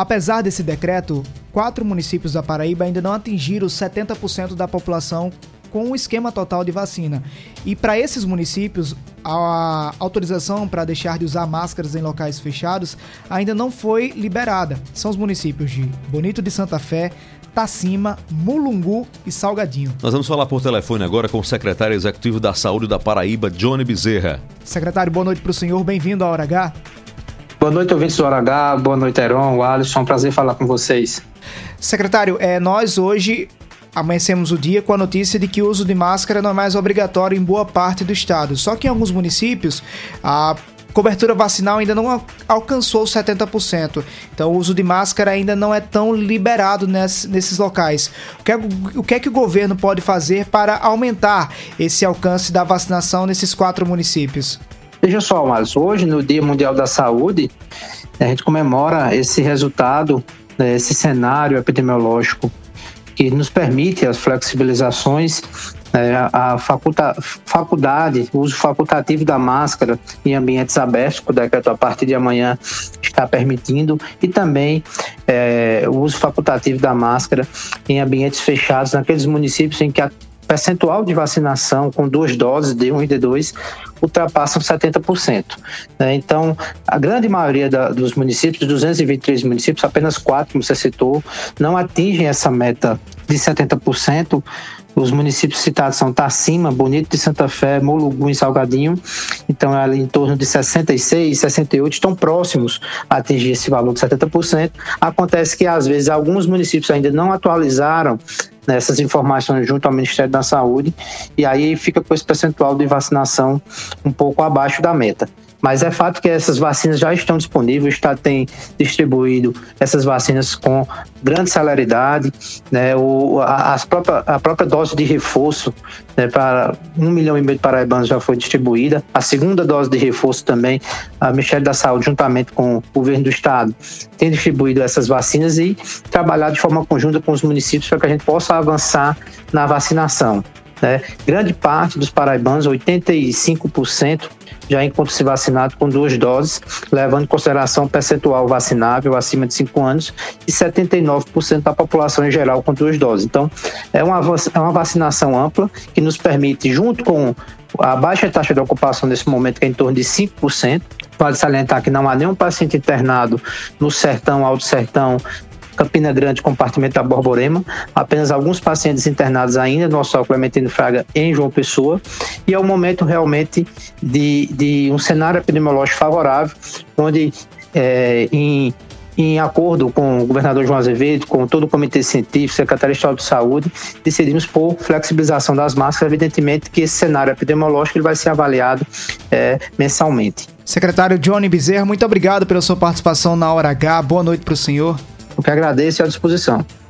apesar desse decreto, quatro municípios da Paraíba ainda não atingiram 70% da população com o esquema total de vacina. E para esses municípios, a autorização para deixar de usar máscaras em locais fechados ainda não foi liberada. São os municípios de Bonito de Santa Fé, Tacima, Mulungu e Salgadinho. Nós vamos falar por telefone agora com o secretário executivo da Saúde da Paraíba, Johnny Bezerra. Secretário, boa noite para o senhor, bem-vindo à Hora H. Boa noite, ouvintes do Hora boa noite, Heron, Alisson, é um prazer falar com vocês. Secretário, é, nós hoje amanhecemos o dia com a notícia de que o uso de máscara não é mais obrigatório em boa parte do estado. Só que em alguns municípios, a cobertura vacinal ainda não alcançou 70%. Então, o uso de máscara ainda não é tão liberado nesses locais. O que, é, o que é que o governo pode fazer para aumentar esse alcance da vacinação nesses quatro municípios? Veja só, Marcos, hoje, no Dia Mundial da Saúde, a gente comemora esse resultado, né, esse cenário epidemiológico que nos permite as flexibilizações é, a faculta, faculdade, o uso facultativo da máscara em ambientes abertos, que o decreto a partir de amanhã está permitindo, e também é, o uso facultativo da máscara em ambientes fechados, naqueles municípios em que a percentual de vacinação com duas doses de 1 e de 2 ultrapassam 70%. Né? Então, a grande maioria dos municípios, 223 municípios, apenas quatro, como você citou, não atingem essa meta de 70%. Os municípios citados são Tacima, Bonito de Santa Fé, Molugu e Salgadinho. Então, é ali em torno de 66, 68 estão próximos a atingir esse valor de 70%. Acontece que, às vezes, alguns municípios ainda não atualizaram essas informações junto ao Ministério da Saúde e aí fica com esse percentual de vacinação um pouco abaixo da meta. Mas é fato que essas vacinas já estão disponíveis, o Estado tem distribuído essas vacinas com grande celeridade, né? O, a, as própria, a própria dose de reforço né, para um milhão e meio de paraibanos já foi distribuída. A segunda dose de reforço também, a Ministério da Saúde, juntamente com o governo do Estado, tem distribuído essas vacinas e trabalhado de forma conjunta com os municípios para que a gente possa avançar na vacinação. Né? Grande parte dos paraibanos, 85%, já encontra-se vacinado com duas doses, levando em consideração o percentual vacinável acima de 5 anos e 79% da população em geral com duas doses. Então, é uma, é uma vacinação ampla que nos permite, junto com a baixa taxa de ocupação nesse momento, que é em torno de 5%, Pode salientar que não há nenhum paciente internado no sertão, alto sertão, Campina Grande, compartimento da Borborema, apenas alguns pacientes internados ainda no Hospital Clementino Fraga em João Pessoa, e é um momento realmente de, de um cenário epidemiológico favorável, onde é, em em acordo com o governador João Azevedo, com todo o comitê científico, secretário Estadual de Saúde, decidimos por flexibilização das máscaras, evidentemente que esse cenário epidemiológico ele vai ser avaliado é, mensalmente. Secretário Johnny Bezerra, muito obrigado pela sua participação na Hora H. Boa noite para o senhor. O que agradeço e à disposição.